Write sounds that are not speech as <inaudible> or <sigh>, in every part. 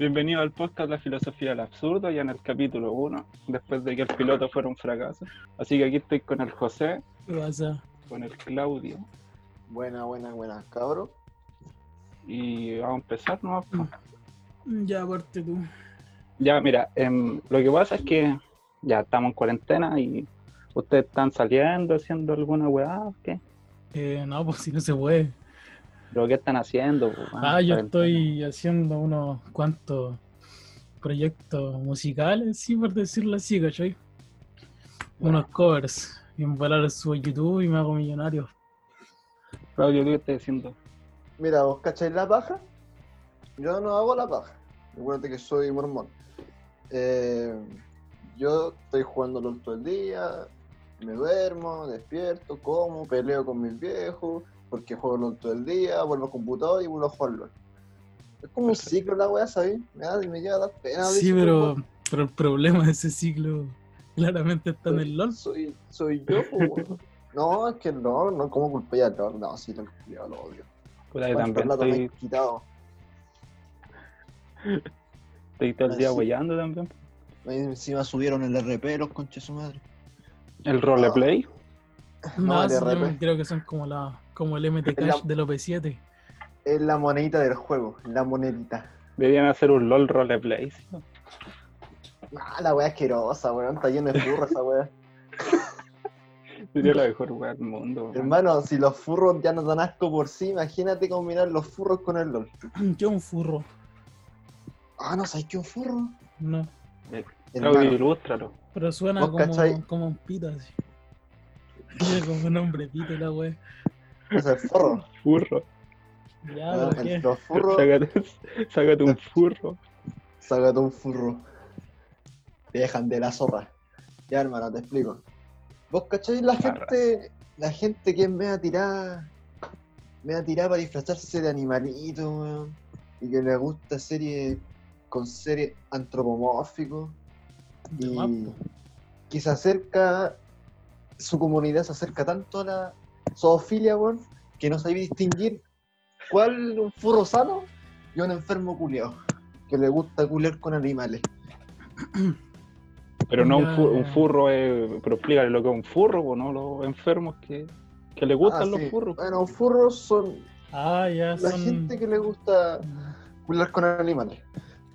Bienvenido al podcast La Filosofía del Absurdo, ya en el capítulo 1, después de que el piloto fuera un fracaso. Así que aquí estoy con el José, ¿Qué pasa? con el Claudio, Buena, buena, buena, cabro. y vamos a empezar, ¿no? Ya, aparte tú. Ya, mira, em, lo que pasa es que ya estamos en cuarentena y ustedes están saliendo, haciendo alguna weá, ¿o ¿qué? Eh, no, pues si no se puede. ¿Pero qué están haciendo? Ah, yo estoy haciendo unos cuantos proyectos musicales, sí, por decirlo así, ¿cachai? Unos covers. Y en volar subo YouTube y me hago millonario. Claudio, ¿qué estás haciendo? Mira, ¿vos cacháis la paja? Yo no hago la paja. Recuerda que soy mormón. Eh, yo estoy jugando LOL todo el día, me duermo, despierto, como, peleo con mis viejos, porque juego LOL todo el día, vuelvo al computador y vuelvo a jugar LOL. Es como un ciclo la weá, ¿sabes? Me, da, me llega a dar pena. Sí, pero, pero el problema de ese ciclo claramente está en el LOL. Soy, soy yo, weón. No, es que no, no, ¿cómo culpé al LOL? No, sí, lo culiao, lo odio. Yo ¿Cuánto también estoy, quitado? <laughs> estoy todo el día Ah, sí. weyando también. Ahí Encima subieron el RP los conches su madre. El roleplay, No, No, el RP. creo que son como la como el MT La- Cash del OP7. Es la monedita del juego, la monedita. deberían hacer un LOL roleplay. ¿sí? Ah, la weá asquerosa, weón. Está lleno de furros esa weá. <laughs> Sería la mejor weá del mundo. weón. Hermano, si los furros ya nos dan asco por sí, imagínate combinar los furros con el LOL. <clears throat> ¿Qué es un furro? Ah, no, ¿sabes qué es un furro? No. Hermano, ilústralo. Pero suena ¿Vos como, cachai? como un pito así. <laughs> Tiene como un nombre pito la wea. Es el furro. Furro. Ya, Ah, el- qué. los furros, Sácate, sácate un furro. sácate un furro. Te dejan de la zorra. Ya, hermano, te explico. ¿Vos cacháis la gente, la gente que me ha tirado, me ha tirado para disfrazarse de animalito, weón? Y que le gusta serie con serie antropomórfico. De y que se acerca, su comunidad se acerca tanto a la zoofilia, weón, que no sabe distinguir cuál un furro sano y un enfermo culiao, que le gusta culiar con animales. Pero no un, Ya, fu- un furro, es, pero explícale lo que es un furro, po, ¿no? Los enfermos que, que les gustan Ah, los sí. furros. Bueno, furros son Ah, ya la son. gente que le gusta culiar con animales.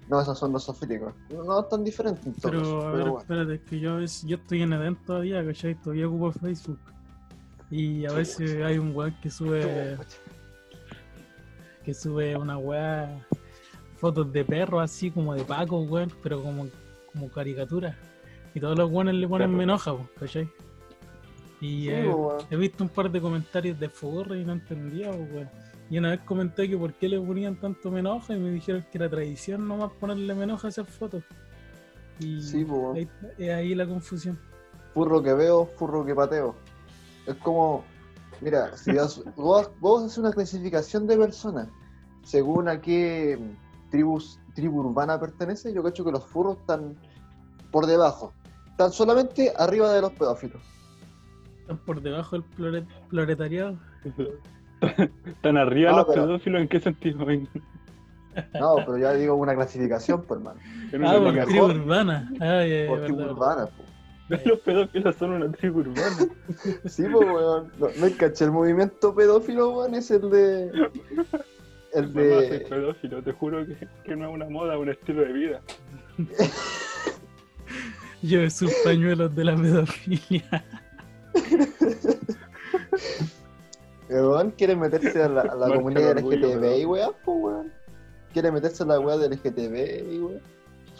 No, esos son los zoofílicos. No, no tan diferentes en todo Pero, a pero ver, bueno. espérate, es que yo, a veces- yo estoy en evento todavía, ¿cachai? Todavía ocupo Facebook. Y a veces hay un weón que sube, que sube una weá, fotos de perros así como de Paco, weón, pero como, como caricatura. Y todos los weones le ponen Perro. me ¿cachai? Y eh, he visto un par de comentarios de furro y no entendía, weón. Y una vez comenté que por qué le ponían tanto me enoja y me dijeron que era tradición nomás ponerle me enoja a esas fotos. Y Sí, ahí, es ahí la confusión. furro que veo, furro que pateo. Es como, mira, si das- <laughs> vos, vos haces una clasificación de personas según a qué tribus, tribu urbana pertenece, yo cacho que los furros están por debajo. Están solamente arriba de los pedófilos. Están por debajo del proletariado. <laughs> Están arriba No, los pero- pedófilos, ¿en qué sentido? En, <laughs> No, pero ya digo una clasificación, pues, hermano. Ah, por tribu urbana. Ah, Por verdad, tribu urbana, po. Los pedófilos son una tribu urbana. <laughs> Sí, pues, weón. No, no caché, el movimiento pedófilo, weón, es el de. El Mamá, soy de. pedófilo, te juro que, que no es una moda, es un estilo de vida. <laughs> Lleve sus pañuelos de la pedofilia. <laughs> Weón quiere meterse a la, a la comunidad el orgullo, LGTB, pero- weón, pues, weón. Quiere meterse a la weá del LGTB, weón.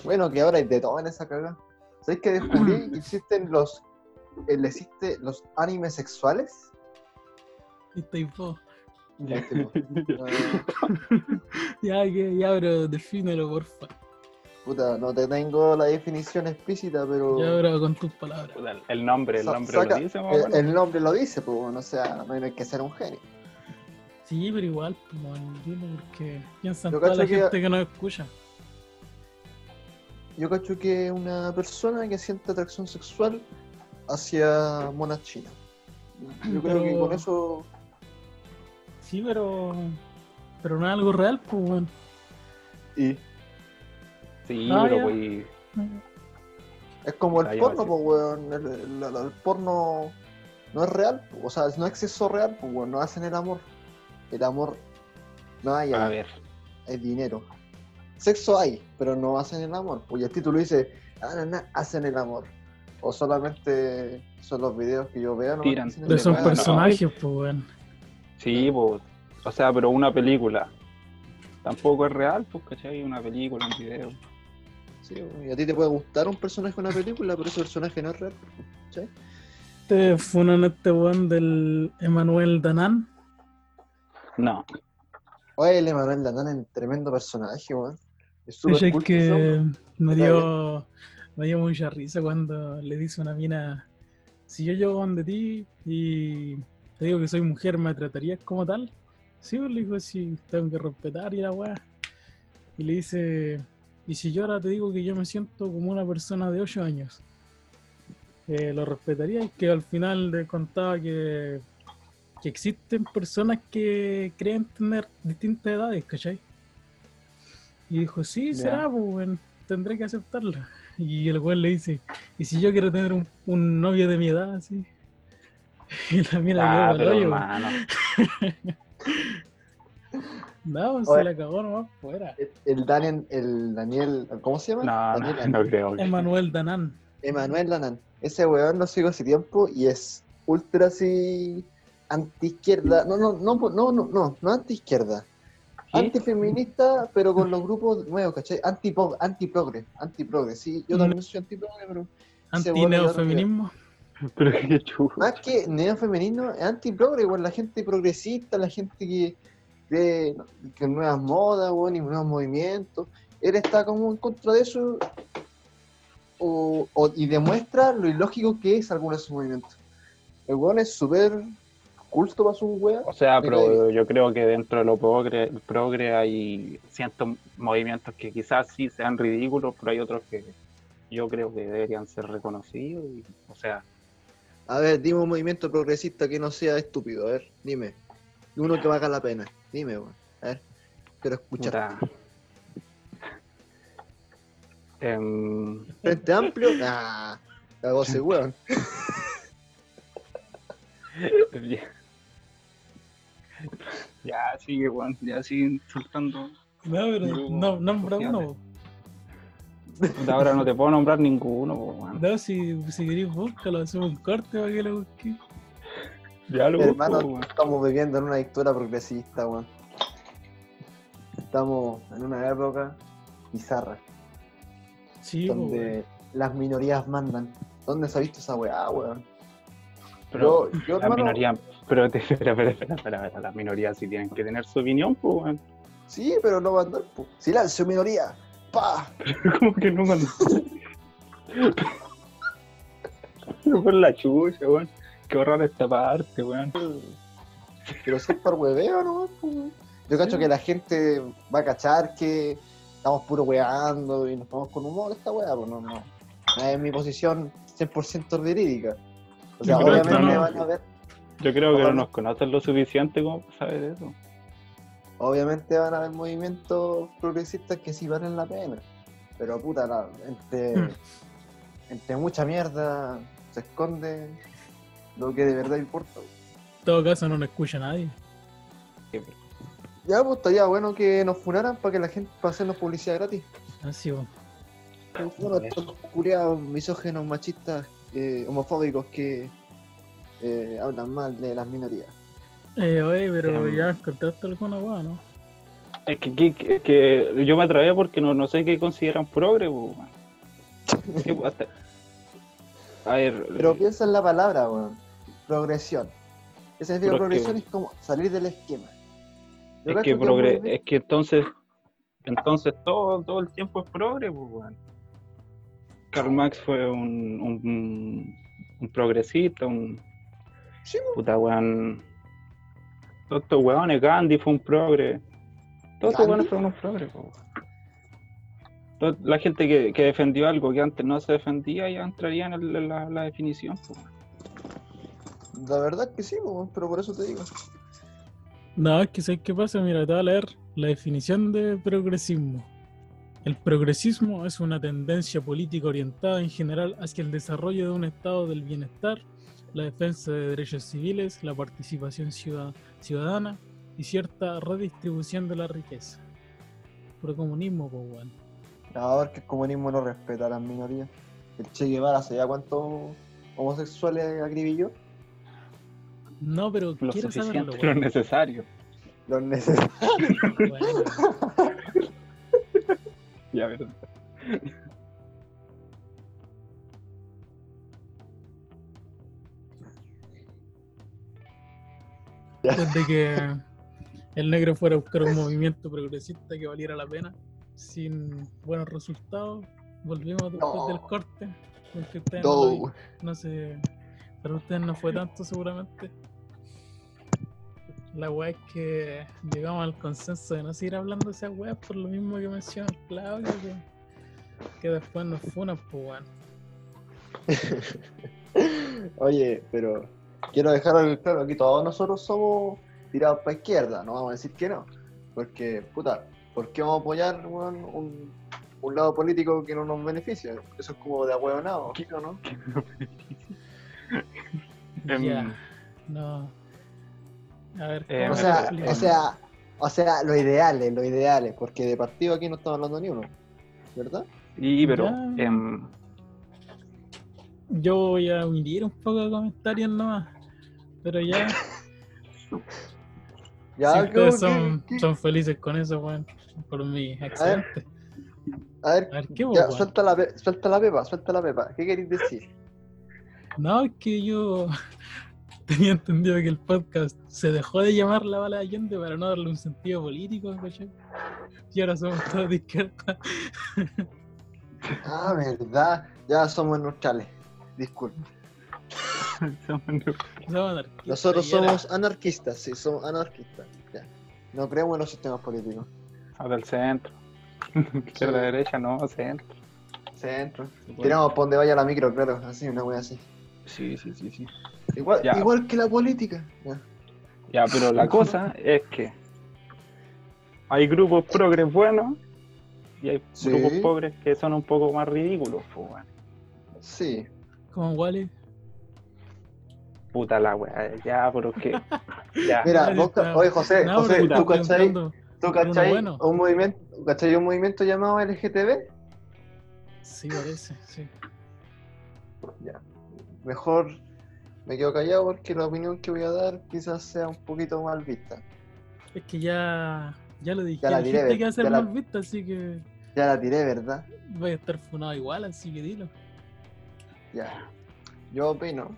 Bueno, que ahora hay de todo en esa cagada. ¿Sabes que descubrí que <clears throat> existen los. eh, existe los animes sexuales? Y estoy po. <laughs> Ya. Ya, que, ya, pero defínelo, porfa. puta, no te tengo la definición explícita, pero. Ya, ahora con tus palabras. Puta, El nombre, el nombre saca- lo dice, el, menos. el nombre lo dice, pues, weón, o sea, no hay que ser un genio. Sí, pero igual, como dilo porque piensan toda la que- gente que nos escucha. Yo cacho que una persona que siente atracción sexual hacia monas chinas. Yo creo que con eso. Sí, pero. Pero no es algo real, pues, weón. Y Sí, Ah, pero ya. pues. Es como el Ah, porno, pues, weón. El, el- el- el porno no es real, po. o sea, no es sexo real, pues, weón. No hacen el amor. El amor no hay, A ver. es dinero. Sexo hay, pero no hacen el amor. Pues el título dice, ah, na, na, hacen el amor. O solamente son los videos que yo veo, ¿no? Tiran. Pero son Bueno, personajes, pues, weón. Sí, pues. O sea, pero una película. Tampoco es real, pues, ¿cachai? Una película, un video. sí, y a ti te puede gustar un personaje en una película, pero ese personaje no es real. ¿sí? Este funan este weón del Emanuel Danan. No. Oye, el Emanuel Danán es un tremendo personaje, weón. Es súper que me dio, me dio mucha risa cuando le dice una mina, si yo llego donde ti y te digo que soy mujer, ¿me tratarías como tal? Sí, pues, le dijo, sí, tengo que respetar y la weá. Y le dice, y si yo ahora te digo que yo me siento como una persona de 8 años, eh, ¿lo respetarías? Que al final le contaba que, que existen personas que creen tener distintas edades, ¿cachai? Y dijo, sí, será, pues, weón, tendré que aceptarlo. Y el weón le dice, ¿y si yo quiero tener un, un novio de mi edad, así? <laughs> Y la mina Ah, pero hoyo, hermano. <laughs> No, pues, Oye. se la cagó nomás fuera. El Daniel, el Daniel, ¿cómo se llama? No, Daniel no, no creo. Emanuel Danan. Emanuel Danan. Ese weón lo sigo hace tiempo y es ultra así anti-izquierda. No, no, no, no, no, no, no anti-izquierda. ¿Qué? Antifeminista, pero con los grupos nuevos, ¿cachai? Anti-po- Anti-progre, anti-progre. Sí, yo también soy anti-progre, pero Anti-neofeminismo. Pero qué chulo. más que neofemenino, es anti-progre, weón. La gente progresista, la gente que cree que nuevas modas, weón, y nuevos movimientos. Él está como en contra de eso o, o- y demuestra lo ilógico que es algunos de sus movimientos. El weón es súper culto para su weá. O sea, pero yo creo que dentro de lo progre, progre hay ciertos movimientos que quizás sí sean ridículos, pero hay otros que yo creo que deberían ser reconocidos. y- o sea, A ver, dime un movimiento progresista que no sea estúpido. A ver, dime. Uno que valga la pena. Dime, weón. A ver, quiero escuchar. Em, Frente amplio. Ah, cagó ese weón. <laughs> ya sigue, weón, ya sigue insultando. No, pero Yo- no, nombra uno. De ahora no te puedo nombrar ninguno, weón. No, si, si querés búscalo, hacemos un corte para que lo busque. Ya lo busco, Hermano, weón. estamos viviendo en una dictadura progresista, weón. Estamos en una época bizarra, Sí, donde las minorías mandan. ¿Dónde se ha visto esa weá, weón? Pero yo, yo, la hermano, minoría, pero <laughs> espera, espera, espera, las minorías sí tienen que tener su opinión, pues, weón. Sí, pero no mandar, po. Silencio, minoría. ¡Pa! <laughs> Como que no cuando. <laughs> Por la chucha, weón. Qué horror esta parte, weón. Pero si es por hueveo, ¿no? weón. Yo cacho que la gente va a cachar que estamos puro weando y nos tomamos con humor esta weá, pues no, no. Es mi posición 100% verídica. O sea, obviamente no. van a ver Yo creo que no nos conocen lo suficiente como para saber eso. Obviamente van a haber movimientos progresistas que sí valen la pena. Pero puta, la- entre, Hmm. entre mucha mierda se esconde lo que de verdad importa. En todo caso, no nos escucha nadie. Ya, pues estaría bueno que nos funaran para que la gente para hacernos publicidad gratis. Así, pues. Bueno, estos culiados misógenos, machistas, eh, homofóbicos que eh, hablan mal de las minorías. Eh, oye, pero ya encontraste alguna weá, ¿no? Es que, que, que- yo me atreví porque no, no sé qué consideran progre, <laughs> pues, weón. Sí, hasta- A ver, Pero piensa en la palabra, weón. Progresión. ¿Qué significa que- progresión? Es como salir del esquema. Yo es que, progre, es que entonces, entonces todo, todo el tiempo es progre, pues, weón. Karl Marx fue un, un, un progresista, un Sí, puta weón. Todos estos weones, Gandhi fue un progre. Todos estos weones fueron unos progres. Toda La gente que, que defendió algo que antes no se defendía ya entraría en, el- en la, la definición. po, weón. La verdad que sí, po, pero por eso te digo. No, es que ¿sabes qué pasa? Mira, te voy a leer la definición de progresismo. El progresismo es una tendencia política orientada en general hacia el desarrollo de un estado del bienestar, la defensa de derechos civiles, la participación ciudad- ciudadana y cierta redistribución de la riqueza. Puro comunismo, pues. Ahora que el comunismo no respeta a las minorías. El Che Guevara, ¿sabía cuántos homosexuales acribilló? No, pero Lo quiero saberlo, suficiente, lo necesario. Los necesarios. Bueno, <laughs> Ya, verdad. después de que el negro fuera a buscar un movimiento progresista que valiera la pena, sin buenos resultados, volvimos después No. del corte. porque ustedes no, No, no sé, para ustedes no fue tanto seguramente. La weá es que llegamos al consenso de no seguir hablando de esas weas por lo mismo que menciona el Claudio, que, que después nos funan, pues weón. <laughs> Oye, pero quiero dejar claro, aquí todos nosotros somos tirados para izquierda, no vamos a decir que no. Porque, puta, ¿por qué vamos a apoyar weón, un, un lado político que no nos beneficia? Eso es como de ahueonado, ¿sí o no? Em, Ya, no. A ver, Eh, ¿cómo O sea, o sea, o sea, lo ideal es, lo ideal es, porque de partido aquí no estamos hablando ni uno, ¿verdad? Y, pero, em, Yo voy a hundir un poco de comentarios nomás. Pero ya, <laughs> Ya, si ¿qué- ustedes son, son felices con eso, weón, por mí, excelente. A ver, A ver, ¿qué ya, suelta la, suelta la pepa, suelta la pepa. ¿Qué queréis decir? No, es que yo <laughs> tenía entendido que el podcast se dejó de llamar La Bala de Allende para no darle un sentido político, ¿cachai? Y ahora somos todos de izquierda. Ah, verdad, ya somos neutrales. Disculpe. <laughs> Somos anarquistas, Nosotros somos anarquistas, sí, somos anarquistas. Ya. No creemos en los sistemas políticos. a del centro. <laughs> Izquierda, derecha, no, centro. Centro. Tiramos por donde vaya la micro, claro, así, una wea así. Sí, sí, sí, sí. Igual, Ya. igual que la política. Ya. Ya, pero la cosa es que hay grupos progres buenos y hay Sí. grupos pobres que son un poco más ridículos, pues, weón. Sí. Como Wally. Puta la weá, ya, pero es que. <laughs> Ya. Mira, vos, oye José, No, José, ¿tú cachai, tú cachai bueno. un movimiento, cachai un movimiento llamado LGTB? Sí, parece, sí. Ya. Mejor me quedo callado porque la opinión que voy a dar quizás sea un poquito mal vista. Es que ya, ya lo dije, Ya la tiré, que va a ser la- mal vista, así que Ya la tiré, ¿verdad? voy a estar funado igual, así que dilo. Ya. Yo opino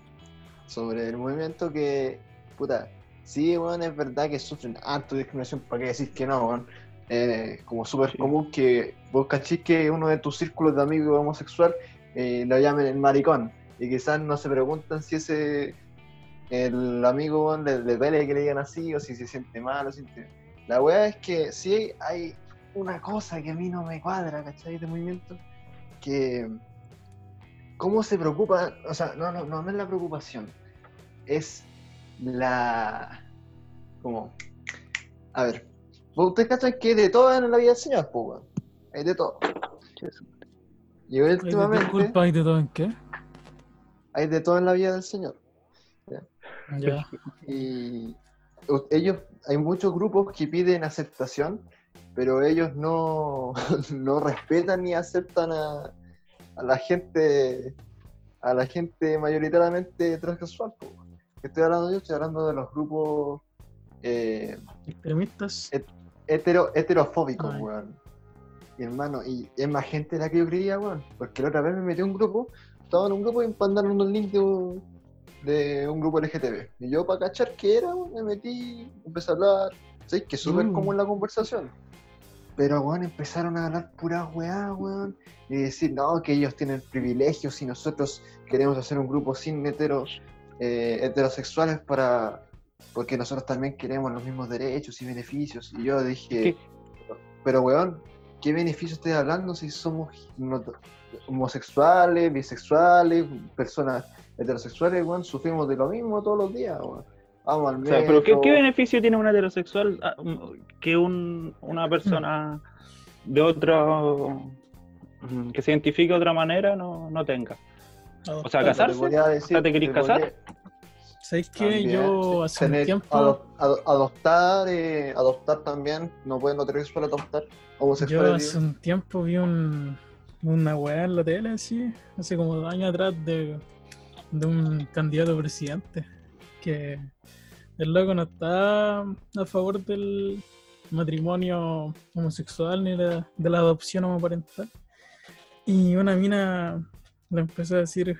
sobre el movimiento que, puta, sí, weón, es verdad que sufren harto discriminación, ¿para qué decir que no, weón? Eh, como súper Sí. común que vos cachis que uno de tus círculos de amigos homosexual eh, lo llamen el maricón y quizás no se preguntan si ese el amigo le, le duele que le digan así o si se siente mal o siente... La weá es que sí hay una cosa que a mí no me cuadra, ¿cachai? De movimiento, que cómo se preocupa, o sea, no, no, no, no es la preocupación, es la, como, a ver, ustedes cachan que de todo en la vida del Señor, pues, hay de todo. Y últimamente Disculpa, ¿y de todo en qué? Hay de todo en la vida del Señor. Ya. Y ellos, hay muchos grupos que piden aceptación, pero ellos no, <laughs> no respetan ni aceptan a, a la gente, a la gente mayoritariamente transexual. po. ¿Qué estoy hablando yo? Estoy hablando de los grupos eh, Extremistas. Hetero, heterofóbicos, weón. Y hermano, y es más gente de la que yo creía, weón. Porque la otra vez me metí a un grupo, estaba en un grupo y mandaron unos links de, un- de un grupo LGTB. Y yo, para cachar qué era, me metí, empecé a hablar. ¿Sabes? Que súper Mm. común la conversación. Pero, weón, empezaron a hablar pura weá, weón. Y decir, no, que ellos tienen privilegios y nosotros queremos hacer un grupo sin heteros, eh, heterosexuales para. Porque nosotros también queremos los mismos derechos y beneficios. Y yo dije, ¿Qué? pero weón, ¿qué beneficios estoy hablando si somos homosexuales, bisexuales, personas heterosexuales, weón? Sufrimos de lo mismo todos los días, weón. Vamos al O sea, pero ¿qué, beneficio tiene un heterosexual ah, que un, una persona de otro mm, que se identifique de otra manera no, no tenga. O sea, casarse. Te decir- sea, ¿te querís casar? podría- ¿Sabes qué? también, Yo hace un tener- tiempo. ado- ado- adoptar, eh, adoptar también, no pueden heterosexual adoptar, Yo hace un tiempo vi un, una weá en la tele, así, hace como dos años atrás, de, de un candidato a presidente. Que el loco no está a favor del matrimonio homosexual ni de, de la adopción homoparental. Y una mina le empezó a decir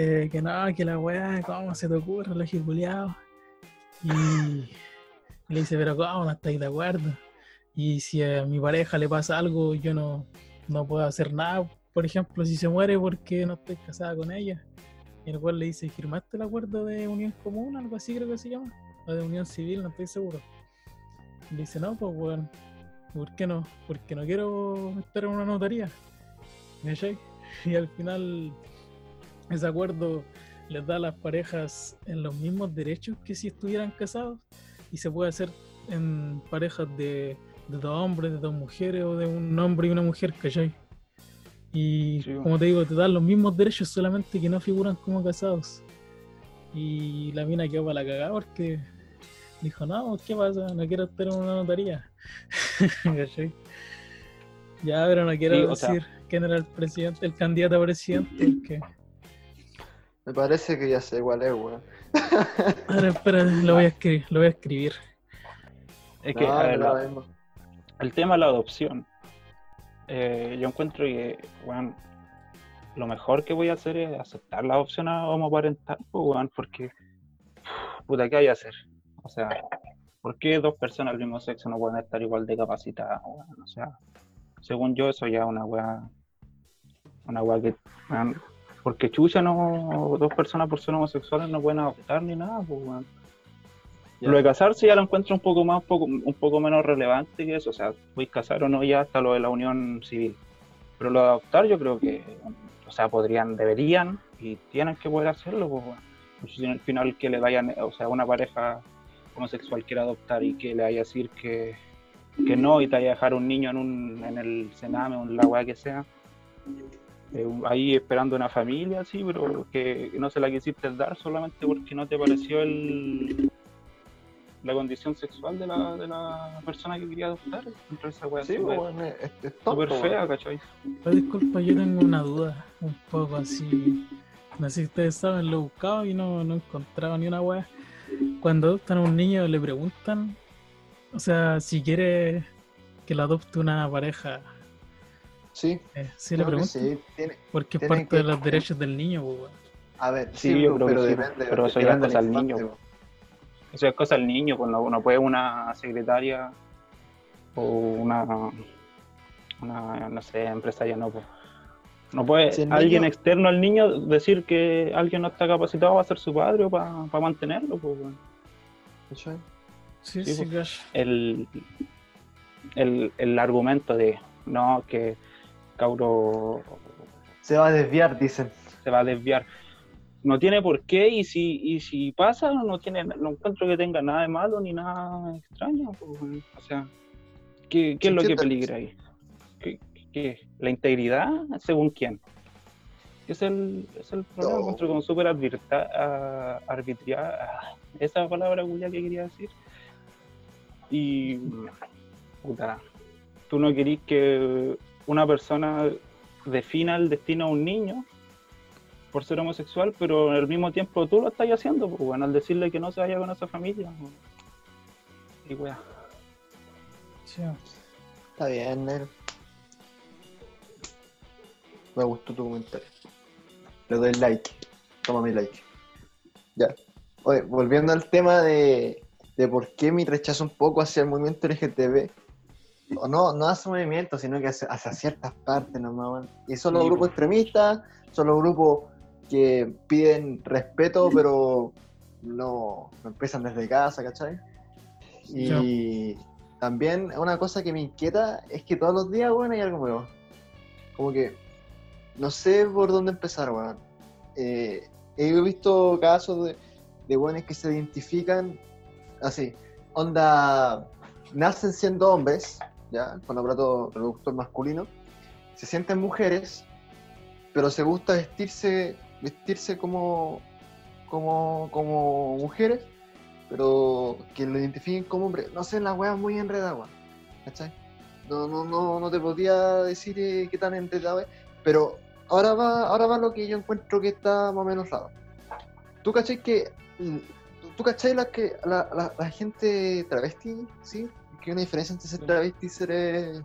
eh, que no, que la weá, ¿cómo se te ocurre, lo culiao? Y le dice, pero ¿cómo no estáis de acuerdo? Y si a mi pareja le pasa algo, yo no, no puedo hacer nada. Por ejemplo, si se muere porque no estoy casada con ella. Y el cual le dice, ¿firmaste el acuerdo de unión común? Algo así creo que se llama. O de unión civil, no estoy seguro. Y le dice, no, pues bueno, ¿por qué no? Porque no quiero estar en una notaría. ¿Cachai? <laughs> Y al final ese acuerdo les da a las parejas en los mismos derechos que si estuvieran casados. Y se puede hacer en parejas de, de dos hombres, de dos mujeres o de un hombre y una mujer, ¿cachai? Y Sí, como te digo, te dan los mismos derechos, solamente que no figuran como casados. Y la mina quedó para la cagada porque dijo, no, ¿qué pasa? No quiero estar en una notaría. <laughs> ¿Cachai? Ya, pero no quiero Sí, o sea- decir quién era el presidente, el candidato a presidente, porque... Me parece que ya sé cuál es, weón. Ahora, espera, lo voy a escribir, lo voy a escribir. Es que, No, a ver, no, la- no. el tema de la adopción. eh, yo encuentro que, weón, lo mejor que voy a hacer es aceptar la adopción a homoparental, pues, weón, porque, puta, ¿qué hay que hacer? O sea, ¿por qué dos personas del mismo sexo no pueden estar igual de capacitadas, weón? O sea, según yo, eso ya es una weá, una weá que, weón, porque chucha no, dos personas por ser homosexuales no pueden adoptar ni nada, pues. Ya. Lo de casarse ya lo encuentro un poco más, un poco, un poco menos relevante que eso. O sea, voy a casar o no ya hasta lo de la unión civil. Pero lo de adoptar yo creo que, o sea, podrían, deberían y tienen que poder hacerlo. Pues, bueno. Pues si al final que le vayan, o sea, una pareja homosexual quiere adoptar y que le vaya a decir que, que no y te vaya a dejar un niño en, un, en el cename o en la weá que sea. Eh, ahí esperando una familia, sí, pero que no se la quisiste dar solamente porque no te pareció el, la condición sexual de la, de la persona que quería adoptar. Entonces esa weá Sí, es súper- weón, es, es- es tonto, súper weón. fea, ¿cachai? Pero disculpa, yo tengo una duda, un poco así. No sé si ustedes saben, lo he buscado y no, no he encontrado ni una wea. Cuando adoptan a un niño le preguntan, o sea, si quiere que lo adopte una pareja, Sí, eh, sí le sí. Tiene- porque es parte de los derechos del niño, pues. A ver, Sí, sí, yo pero, creo que sí, depende. pero eso ya es cosa del del niño. Eso es cosa del niño, pues no, no puede una secretaria o una, una no sé, empresaria, no, pues. No puede Si alguien niño- externo al niño decir que alguien no está capacitado para ser su padre o para, para mantenerlo, pues. Sí, Sí, sí, pues. el, el, el argumento de no, que Cauro Se va a desviar, dicen. se va a desviar. No tiene por qué, y si, y si pasa, no tiene, no encuentro que tenga nada de malo ni nada extraño. pues. O sea, ¿qué, es lo que peligra ahí? ¿Qué, qué? ¿La integridad? ¿Según quién? Es el, es el problema, No. encuentro como súper ah, arbitraria- ah, esa palabra que quería decir. Y, puta, tú no querís que una persona defina el destino a un niño por ser homosexual, pero al mismo tiempo tú lo estás haciendo, pues, bueno, al decirle que no se vaya con esa familia. pues. Y weá. Sí. Está bien, negro. Me gustó tu comentario. Le doy like. Toma mi like. Ya. Oye, volviendo al tema de, de por qué mi rechazo un poco hacia el movimiento LGTB. O no, no hacia movimiento, sino que hacia, hacia ciertas partes nomás. weón. Y son los Sí, grupos extremistas, son los grupos que piden respeto, pero no, no empiezan desde casa, ¿cachai? Y también una cosa que me inquieta es que todos los días, weón, hay algo nuevo. Como que no sé por dónde empezar, weón. Eh, he visto casos de, de weones que se identifican así. Onda, nacen siendo hombres, ya, con aparato reproductor masculino, se sienten mujeres, pero se gusta vestirse, vestirse como, como, como mujeres, pero que lo identifiquen como hombre. No sé, la wea es muy enredada. ¿Cachai? No, no, no, no te podía decir eh, qué tan enredado es, pero ahora va, ahora va lo que yo encuentro que está más o menos raro. ¿Tú cachai que ¿Tú cachai la, que, la, la gente travesti, sí? Que una diferencia entre ser travesti y ser... eh,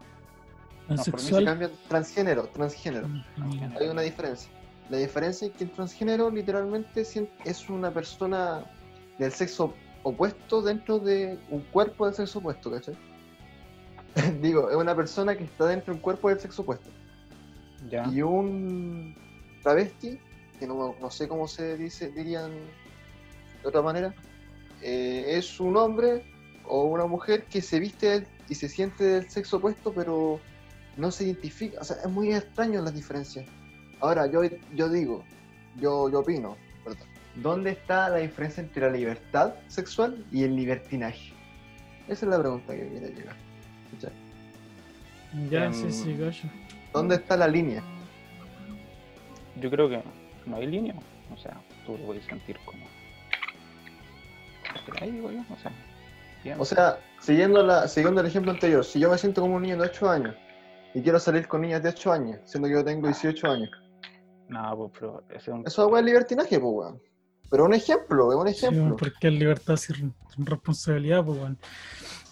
por mí se transgénero, transgénero. Mm, Hay una diferencia. La diferencia es que el transgénero literalmente es una persona del sexo opuesto dentro de un cuerpo del sexo opuesto, ¿cachai? <laughs> Digo, es una persona que está dentro de un cuerpo del sexo opuesto. Ya. Y un travesti, que no, no sé cómo se dice, dirían de otra manera, eh, es un hombre o una mujer que se viste y se siente del sexo opuesto, pero no se identifica. O sea, es muy extraño las diferencias. Ahora, yo, yo digo, yo, yo opino, ¿verdad? ¿dónde está la diferencia entre la libertad sexual y el libertinaje? Esa es la pregunta que quiere llegar. Ya, Em, sí, sí, gallo. ¿Dónde está la línea? Yo creo que no hay línea. O sea, tú lo puedes sentir como. Ahí digo yo, o sea. Bien. O sea, siguiendo, la, siguiendo el ejemplo anterior, si yo me siento como un niño de 8 años y quiero salir con niñas de 8 años, siendo que yo tengo 18 años, No, pues, pero ese es un. eso es libertinaje, pues, weón. Pero un ejemplo, es un Sí, ejemplo. porque es libertad sin, responsabilidad, pues, weón.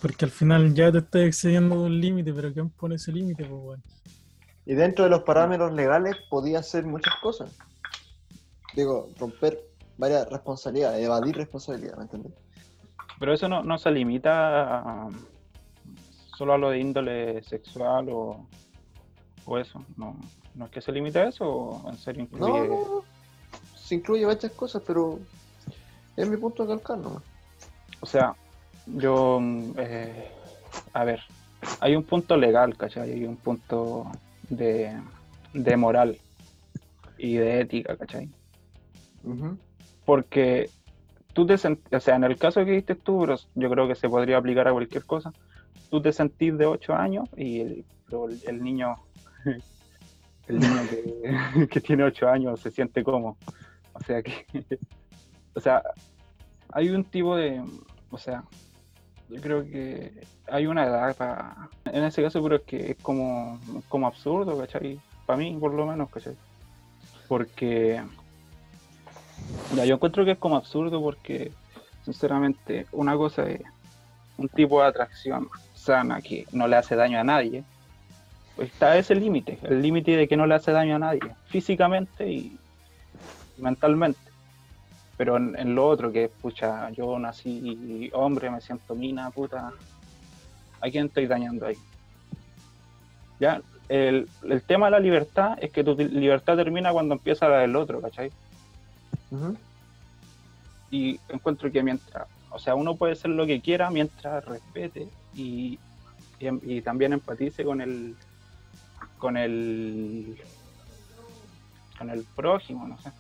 Porque al final ya te estás excediendo un límite, pero ¿quién pone ese límite, pues, weón? Y dentro de los parámetros legales podía hacer muchas cosas. Digo, romper varias responsabilidades, evadir responsabilidades, ¿me entiendes? Pero eso no, no se limita a- solo a lo de índole sexual o, o eso. No, no es que se limite a eso en serio incluye. no, no. Se incluye varias cosas, pero es mi punto de calcar, ¿no? O sea, yo. eh, a ver, hay un punto legal, ¿cachai? Hay un punto de, de moral y de ética, ¿cachai? Porque tú te o sea, en el caso que diste tú, pero yo creo que se podría aplicar a cualquier cosa, tú te sentís de 8 años y el, el, el niño, <laughs> el niño que, <laughs> tiene 8 años se siente como, o sea que, <laughs> o sea, hay un tipo de, o sea, yo creo que hay una edad para, en ese caso, es que es como, como absurdo, ¿cachai? Para mí, por lo menos, ¿cachai? Porque yo encuentro que es como absurdo porque, sinceramente, una cosa es un tipo de atracción sana que no le hace daño a nadie. Pues está ese límite, el límite de que no le hace daño a nadie, físicamente y mentalmente. Pero en, en lo otro, que pucha, yo nací hombre, me siento mina, puta, ¿a quién estoy dañando ahí? Ya, el, el tema de la libertad es que tu libertad termina cuando empieza la del otro, ¿cachai? Y encuentro que mientras, o sea, uno puede ser lo que quiera mientras respete y, y, y también empatice con el con el con el prójimo, no sé.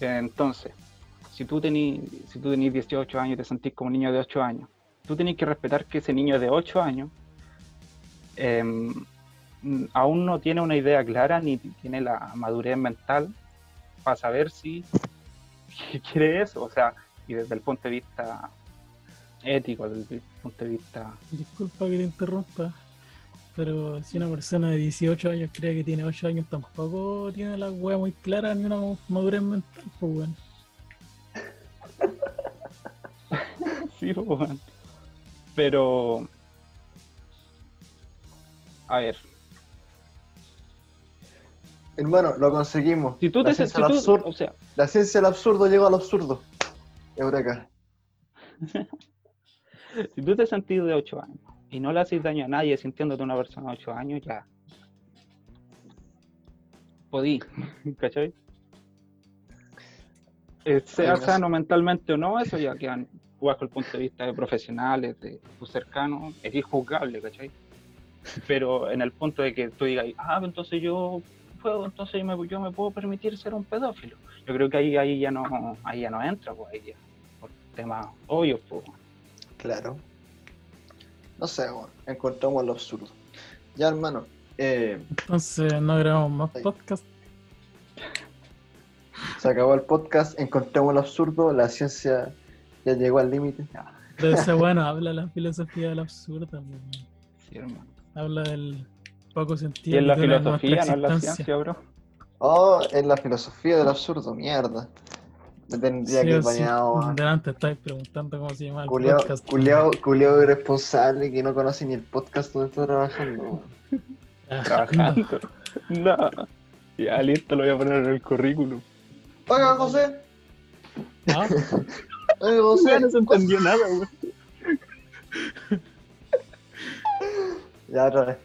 Entonces, si tú tenés si tú tenés 18 años y te sentís como un niño de 8 años, tú tenés que respetar que ese niño de 8 años em, aún no tiene una idea clara ni tiene la madurez mental para saber si quiere eso, o sea, y desde el punto de vista ético, desde el punto de vista... Disculpa que te interrumpa, pero si una persona de 18 años cree que tiene 8 años, tampoco tiene la wea muy clara ni una madurez mental, pues, weón. <laughs> Sí, pues, weón. Pero... A ver, Hermano, lo conseguimos. si tú la, te... ciencia si tú- absurdo, o sea, la ciencia del absurdo llegó al absurdo. Eureka. <laughs> si tú te sentís de 8 años y no le haces daño a nadie sintiéndote una persona de 8 años, ya... Podí, <laughs> ¿cachai? Eh, sea no sano mentalmente o no, eso ya queda bajo el punto de vista de profesionales, de tus cercanos, es injuzgable, ¿cachai? Pero en el punto de que tú digas, ah, entonces yo puedo, entonces yo me, yo me puedo permitir ser un pedófilo. Yo creo que ahí, ahí ya no, ahí ya no entra, pues ahí ya, por temas obvios, pues. Claro. No sé. Encontramos lo absurdo. Ya, hermano. Eh, Entonces no grabamos más Ahí. podcast. se acabó el podcast. Encontramos lo absurdo. La ciencia ya llegó al límite. Ese bueno habla la filosofía de la absurda. pues, weón. Sí, hermano. Habla del poco Y sentido. es la filosofía, no es la ciencia, bro. Oh, es la filosofía del absurdo. Mierda. Me tendría Sí que ir sí. bañado, <laughs> weón. Delante estáis preguntando cómo se llama el Culeado, podcast. culeado, culeado irresponsable que no conoce ni el podcast donde está trabajando. Trabajando. Trabajando. No. Ya, listo, lo voy a poner en el currículum. Oiga, José. Ah, <laughs> Oiga, José. no se entendió nada, güey. Ya, otra vez.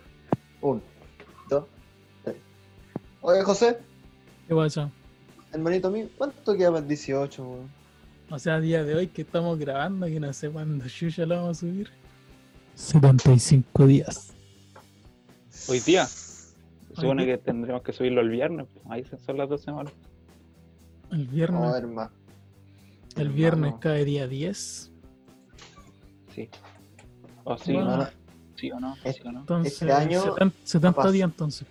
Un, dos, tres. Oiga, José. ¿Qué pasa? Hermanito mío, ¿cuánto queda para el 18, weón? O sea, a día de hoy que estamos grabando, que no sé cuándo Yuya lo vamos a subir. 75 días. Hoy día. Se supone que tendremos que subirlo el viernes. pues, Ahí son las dos semanas. El No, viernes. hermano. el viernes hermano. cae día 10. Sí. O sí, Bueno. Hermano, sí o no. Sí o no. Entonces, Este año 70, 70 pasa. días entonces.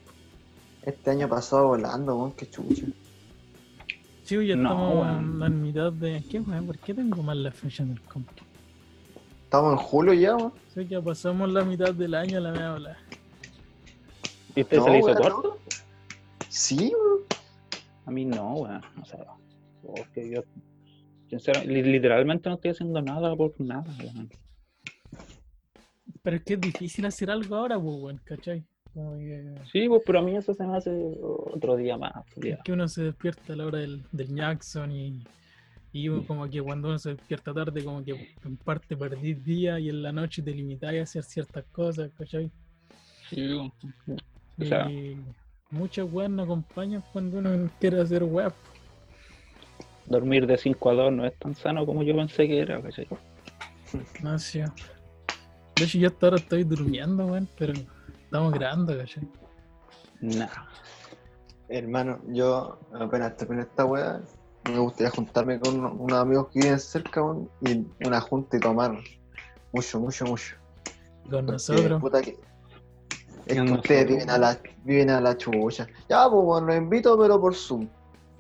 este año pasado volando, weón, qué chucha. Sí, ya No, estamos weón. en mitad de. ¿Qué, weón? ¿Por qué tengo mal la fecha en el comp? Estamos en julio ya, weón. Sé que ya pasamos la mitad del año la media bola. ¿Y usted No, se le hizo no. corto? Sí, weón. A mí no, weón. O sea, porque yo. Sinceramente, literalmente no estoy haciendo nada por nada, weón. Pero es que es difícil hacer algo ahora, pues, weón, ¿cachai? Que, Sí, pues, pero a mí eso se me hace otro día más. es que uno se despierta a la hora del, del Jackson y, y uno como que cuando uno se despierta tarde, como que en parte perdí día y en la noche te limitáis a hacer ciertas cosas, ¿cachai? Sí, O sea- y muchas weas no acompañan cuando uno quiere hacer weas. dormir de 5 a 2 no es tan sano como yo pensé que era, ¿cachai? No sé. De hecho, yo hasta ahora estoy durmiendo, weón, pero estamos grabando, ¿cachai? Nah. Hermano, yo apenas termine esta weá, me gustaría juntarme con uno- unos amigos que viven cerca, weón, y una junta y tomar mucho, mucho, mucho. Con Porque, nosotros. puta que- Es que ustedes viven a la, viven a la chucha. Ya, pues, weón, los invito, pero por Zoom.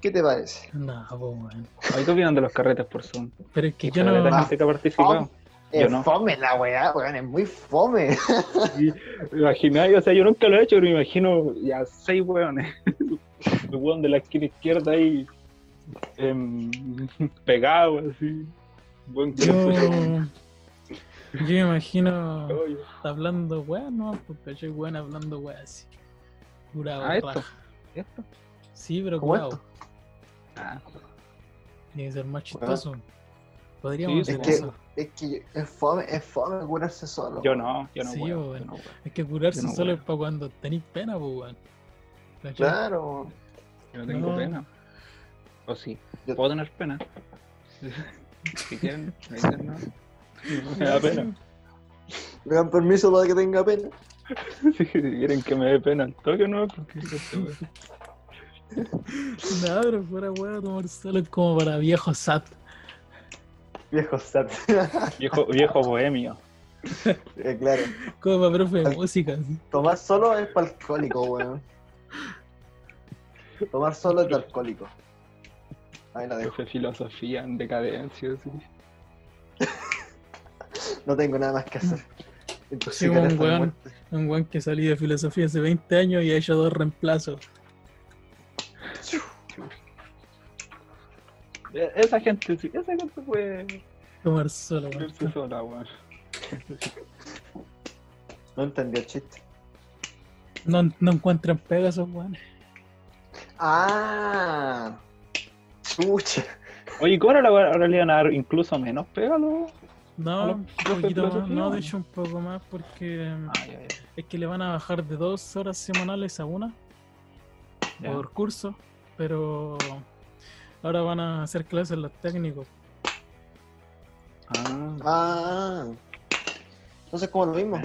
¿Qué te parece? No, pues, weón. Ahí tú opinan de los carretes por Zoom. Pero es que yo no. gente que ha participado. Es no. fome la weá, weón, es muy fome. <laughs> Y, imagináis, o sea, yo nunca lo he hecho, pero me imagino ya seis hueones. <laughs> El hueón de la esquina izquierda ahí em, pegado, así. Buen que Yo. Yo me imagino rollo. hablando weón, no, porque soy weón hablando weón así. Curado, Ah, esto. Sí, pero ¿Cómo curado. Ah, Tiene que ser más chistoso. Podríamos Sí, Es que, eso. es que es fome, es fome curarse solo. yo no, yo no Sí, bueno. yo no. Es que curarse no, solo es para cuando tenéis pena, pues weón. ¿Cachai? Claro, Yo no tengo No. pena. O sí, Yo- puedo tener pena. <laughs> Si quieren, me dicen no. Me da pena. me dan permiso para que tenga pena. <laughs> Si quieren que me dé pena al toque, no, porque este weón. <laughs> Nada, pero fuera weón, tomar solo es como para viejos sat. Viejo sat. <laughs> viejo, viejo bohemio. <laughs> Eh, claro. Como para profe de Al- música. Tomar solo es para alcohólico, weón. Tomar solo es de alcohólico. Ahí la dejo. Profe de filosofía en decadencia, así. <laughs> No tengo nada más que hacer. Sí, un weón. muerte. Un weón que salió de filosofía hace 20 años y ha hecho dos reemplazos. Esa gente, sí, esa gente puede Tomar solo, weón. sola, weón. No entendí el chiste. No, no encuentran pega esos weones. Ah, chucha. Oye, ¿cómo era la weá? Ahora le iban a dar incluso menos pégalo? No, ¿A los un profes de poquito más, filosofía, no, o de no? hecho un poco más porque Ah, ya, ya. es que le van a bajar de dos horas semanales a una Ya. por curso, pero ahora van a hacer clases los técnicos. Ah, Ah. Entonces, como lo mismo.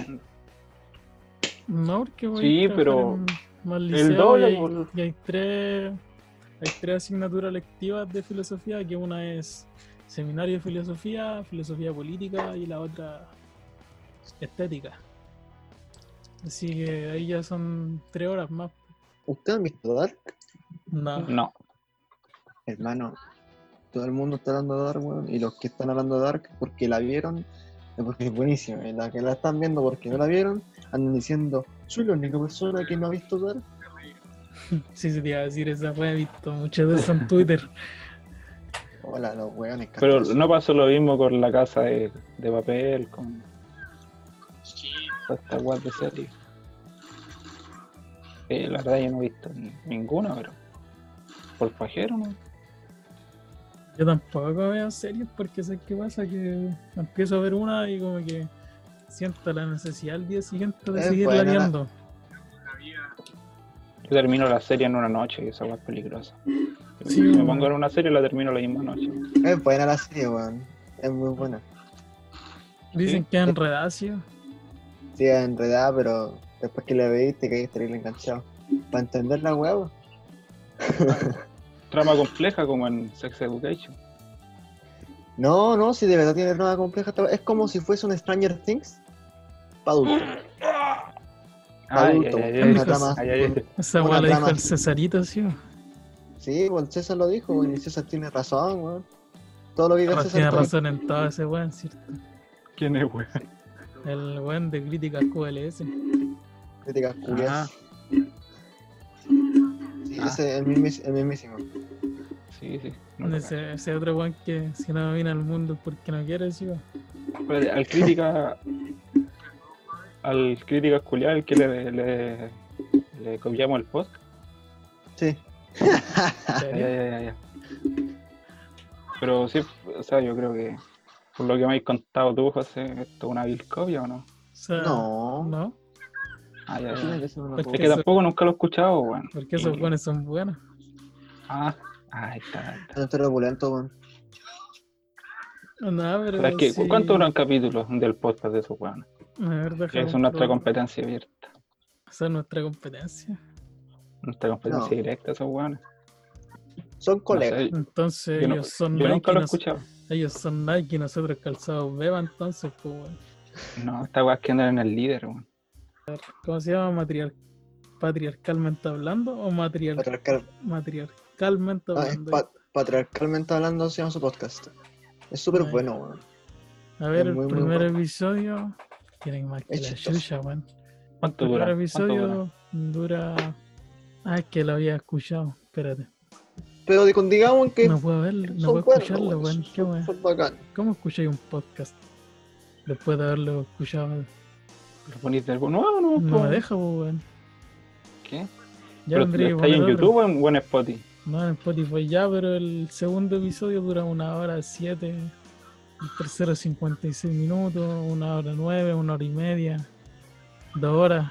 No, porque voy Sí, pero el doble, y, hay, por- y hay tres hay tres asignaturas lectivas de filosofía, que una es seminario de filosofía, filosofía política y la otra estética. Así que ahí ya son tres horas más. ¿Ustedes han visto Dark? No. No. Hermano, todo el mundo está hablando de Dark, weón. Y los que están hablando de Dark porque la vieron, es porque es buenísima. Y los que la están viendo porque no la vieron, andan diciendo, soy la única persona que no ha visto Dark. <laughs> Sí, se te iba a decir esa wea, he visto muchas eso en Twitter. Hola, los weones Pero no pasó lo mismo con la casa de, de papel, con estas weas de serie. Eh, la verdad yo no he visto ni- ninguna, pero por pajero, ¿no? Yo tampoco veo series porque sé qué pasa que empiezo a ver una y como que siento la necesidad al día siguiente de buena la- viendo. Yo termino la serie en una noche y esa es peligrosa. Sí, Si me bueno. pongo en una serie la termino la misma noche. Es buena la serie, weón. Es muy buena. Dicen Sí. que es enredacio. Sí, es enredada, pero después que la veis te caes terrible enganchado. Para entender la weá, <laughs> Trama compleja como en Sex Education. No, no, si de verdad tiene trama compleja. Es como si fuese un Stranger Things para adultos. Ay, Adulto, ay, ay, una ay, trama- ay, ay, ay. Esa Una weá la dijo trama. el Cesarito, sí. Sí, el César lo dijo, y el César tiene razón, weón. Todo lo que diga Ahora tiene César. razón en todo ese weón, ¿cierto? ¿Quién es, weón? El weón de críticas QLS. Críticas Ah, curiosas. Sí, Ah. ese es el, mismis- el mismísimo. sí, sí. no Ese, ese otro weón que si no viene al mundo porque no quiere, sí. Pero al crítica al crítica culiar el que le, le, le copiamos el post Sí. ¿En serio? Ya, ya, ya, ya. pero sí o sea yo creo que por lo que me habéis contado tú José esto es una vil copia o no O sea, No. no, ah, ya, que tampoco nunca lo he escuchado bueno porque esos weones son buenos. ah ahí está, ahí está. Repulento, weón. No, pero. Pero es que, sí. ¿cuánto duran capítulos del podcast de esos weones? Es nuestra competencia abierta Esa es nuestra competencia. nuestra competencia No. directa esos weones Son No colegas. sé, Entonces yo, no- ellos son yo Nike. nunca lo he escuchado ellos son Nike y nosotros calzados Beba, entonces, pues, weón. no esta weá es que andan en el líder weón. ¿Cómo se llama? Matriar... ¿Patriarcalmente hablando o matriar... Patriarcal, matriarcalmente ah, es hablando? pa- patriarcalmente hablando, se llama su podcast. Es súper bueno, weón. A ver, muy, el primer bueno. episodio tienen más que Es la chucha, weón. El ¿cuánto primer dura? ¿Cuánto episodio dura... Ah, es que lo había escuchado. Espérate. Pero digamos que No puedo verlo, no puedo buenos, escucharlo, weón, weón. son- ¿Qué weón? son bacán. ¿Cómo escucháis un podcast? Después de haberlo escuchado. ¿Lo ponís del nuevo no? No me deja, pues, weón. ¿Qué? Ya ¿Pero que está ahí en. YouTube o en buen Spotify? No, en Spotify ya, pero el segundo episodio dura una hora siete, el tercero 56 minutos, una hora nueve, una hora y media, dos horas,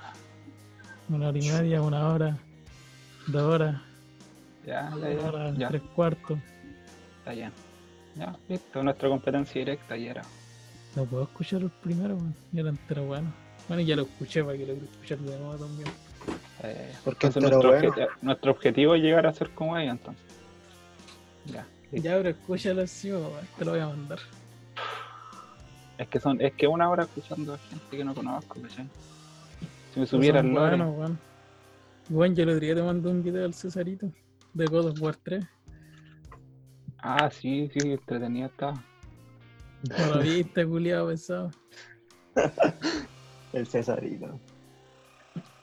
una hora y media, una hora, dos horas, Ya, ya, una ya. hora, ya. tres cuartos. Está bien. Ya, listo, nuestra competencia directa ya era. No puedo escuchar el primero, weón. Y era entero bueno. Bueno, y ya lo escuché para que lo escuchar de nuevo también. Eh, Porque entonces nuestro, bueno. obje- nuestro objetivo es llegar a ser como ella, entonces. Ya. listo. Ya, pero escúchalo así. Te lo voy a mandar. Es que son, es que una hora escuchando a gente que no conozco, ¿cachai? Si me subiera el lore. buenos, weón. Bueno, yo el otro día te mandé un video al Cesarito de God of War 3. Ah, sí, sí, entretenido estaba. No lo viste, culiado pesado. <laughs> El Cesarito.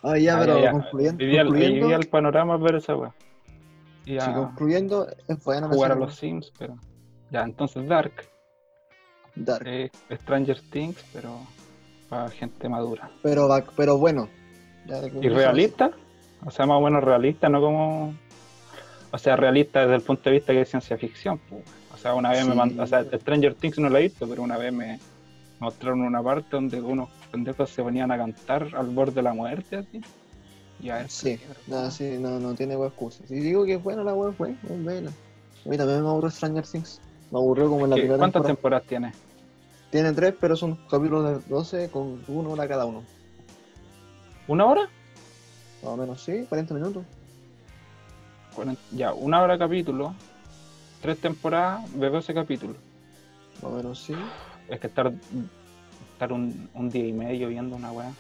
Ah, ya, Ah, pero ya, ya. concluyendo, hoy concluyendo, el panorama ver esa weá. Y sí, concluyendo, es buena jugar a los Sims, pero. Ya, entonces Dark. Dark. eh, Stranger Things, pero para gente madura. Pero, va- pero bueno. Ya ¿Y realista? O sea, más o menos realista, no como. O sea, realista desde el punto de vista que es ciencia ficción. O sea, una vez me mandó. O sea, Stranger Things no la he visto, pero una vez me mostraron una parte donde unos pendejos se ponían a cantar al borde de la muerte, así. Y a ver. Sí, no, sí, no, no tiene excusa. Si digo que es buena la web, fue, es buena. A mí también me aburrió Stranger Things. Me aburrió como en la ¿Qué- primera ¿Cuántas temporada. temporadas tiene? Tiene tres, pero son capítulos de 12 con una hora cada uno. ¿Una hora? Más o menos, sí, 40 minutos. Ya, una hora capítulo, tres temporadas de 12 capítulos. Más o menos, sí. Es que estar estar un, un día y medio viendo una weá.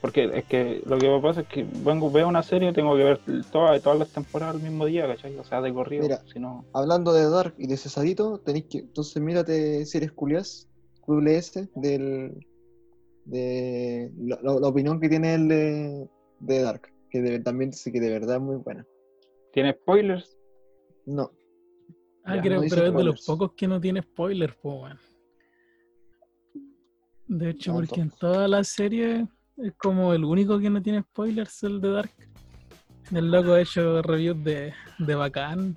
Porque es que lo que me pasa es que vengo, veo una serie y tengo que ver todas, todas las temporadas al mismo día, ¿cachai? O sea, de corrido, Mira. si no... Hablando de Dark y de Cesarito, tenéis que. Entonces, mírate series culias, QLS, del. de. La, la- la opinión que tiene él de, de Dark. Que de- también dice que de verdad es muy buena. ¿Tiene spoilers? No. Ah, Ya, creo, no pero es de los pocos que no tiene spoilers, po, weón. De hecho, porque en toda la serie es como el único que no tiene spoilers, el de Dark. El loco ha hecho reviews de, de bacán.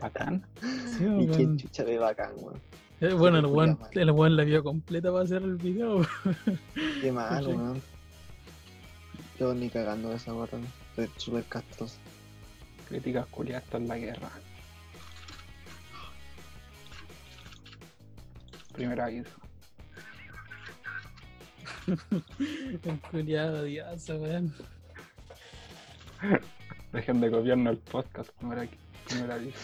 Bacán. Sí, Y qué chucha de bacán, weón. Eh, bueno, el weón, el weón la vio completa para hacer el video. <laughs> Qué malo, weón. Yo ni cagando de esa weón. Estoy súper castroso. Críticas culiadas, es la guerra. Primer aviso. <laughs> el culiado odioso, weón. Dejen de copiarnos el podcast, primer, aquí- primer aviso.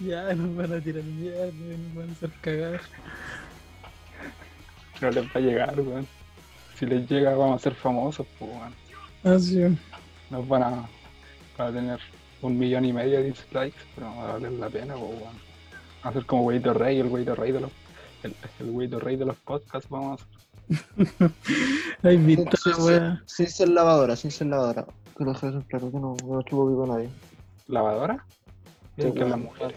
Ya nos van a tirar mierda, nos van a hacer cagar. No les va a llegar, weón. Si les llega, vamos a ser famosos, pues, weón. Así Nos van a, van a tener un millón y medio de dislikes, pero va a valer la pena, pues, weón. Hacer como Güeyito Rey, el Güeyito Rey de los. El, el Güeyito Rey de los podcasts, vamos a hacer. ¿Has visto Sin, ser- wea? sin ser lavadora, sin ser lavadora. Que lo dejes claro, que no, no chupo pico a nadie. ¿Lavadora? Estoy que la weando, mujer.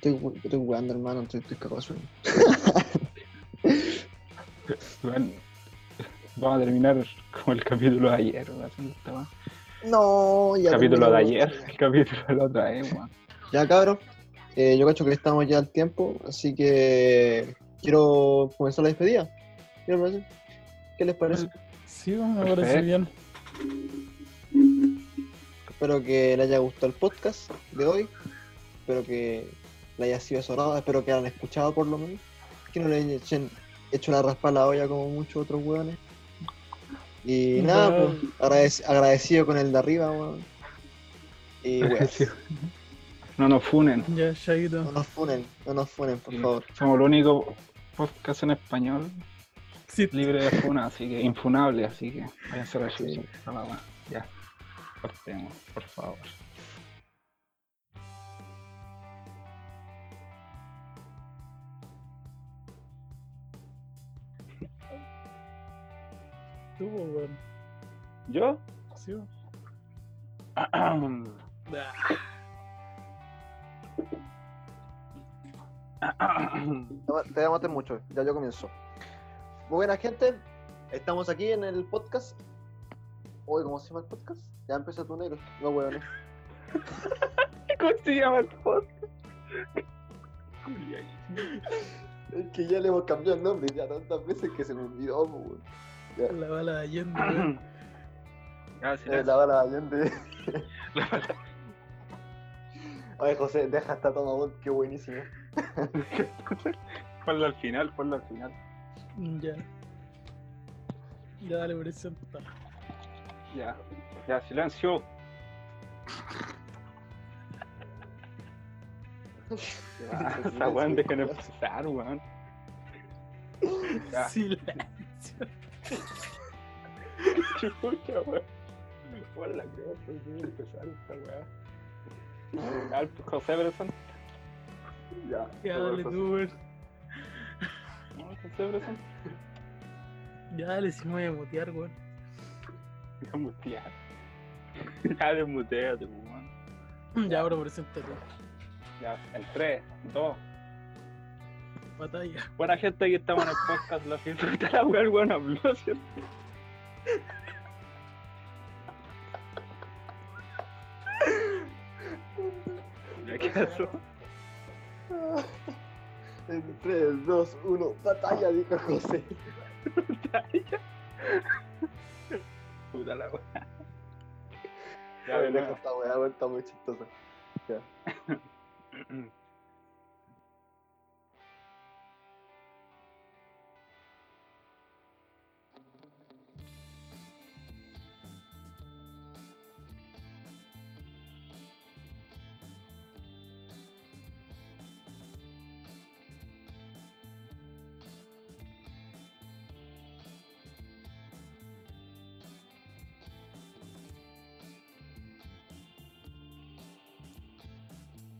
Estoy, estoy weando, hermano, estoy, estoy cagado de <laughs> sueño. Weón, Vamos a terminar como el capítulo de ayer, weá. No, ya. capítulo de ayer, el <laughs> capítulo de la otra vez, weón. Ya, cabros. Eh, yo cacho que estamos ya al tiempo, así que quiero comenzar la despedida. ¿Qué les parece? ¿Qué les parece? Sí, me parece bien. Espero que les haya gustado el podcast de hoy. Espero que le haya sido sonado. Espero que hayan escuchado por lo menos. Que no le echen hecho la raspa a la olla como muchos otros hueones. Y nada, pues agradec- agradecido con el de arriba, weón. Y <laughs> weón. No nos funen. Ya, Chaito. no nos funen, no nos funen, por favor. Somos el único podcast en español Sí, libre de funa, así que infunable, así que váyanse a la Sí. Ya. Cortemos, por favor. tú, weón. ¿Yo? Sí, <clears throat> Te voy a matar mucho, ya yo comienzo. Muy buena gente, estamos aquí en el podcast. Oye, ¿cómo se llama el podcast? Ya empezó tu negro. No, weón. <laughs> ¿Cómo se llama el podcast? Es que ya le hemos cambiado el nombre ya tantas veces que se me olvidó, weón. Ya. La bala de Allende, <coughs> weón. Ya, Eh, la bala de Allende. <laughs> La bala- Oye, José, deja esta toma, weón, qué buenísimo. <laughs> Ponlo al final, ponlo al final. Ya. Ya, dale, presenta. Ya, ya, silencio. Esa <laughs> weón, dejen empezar, weón. Silencio. <laughs> Chucha, weón. Por la que voy a empezar esta weá. José presenta. Ya, Ya, dale tú, weón. No, José presenta. Ya, dale, si me voy a mutear, weón. Voy <laughs> a mutear. Ya, desmuteate, weón. Ya, ahora preséntate. Ya, en 3, 2. Batalla. Buena gente, aquí estamos en el podcast La Fiesta <laughs> la weá, el weón habló, ¿cierto? <laughs> Ya, ¿qué pasó? <laughs> En 3, 2, 1, batalla, dijo José. <laughs> Puta la weá. Ya, Ya, de deja nuevo. esta weá, está muy chistosa. Ya. <laughs>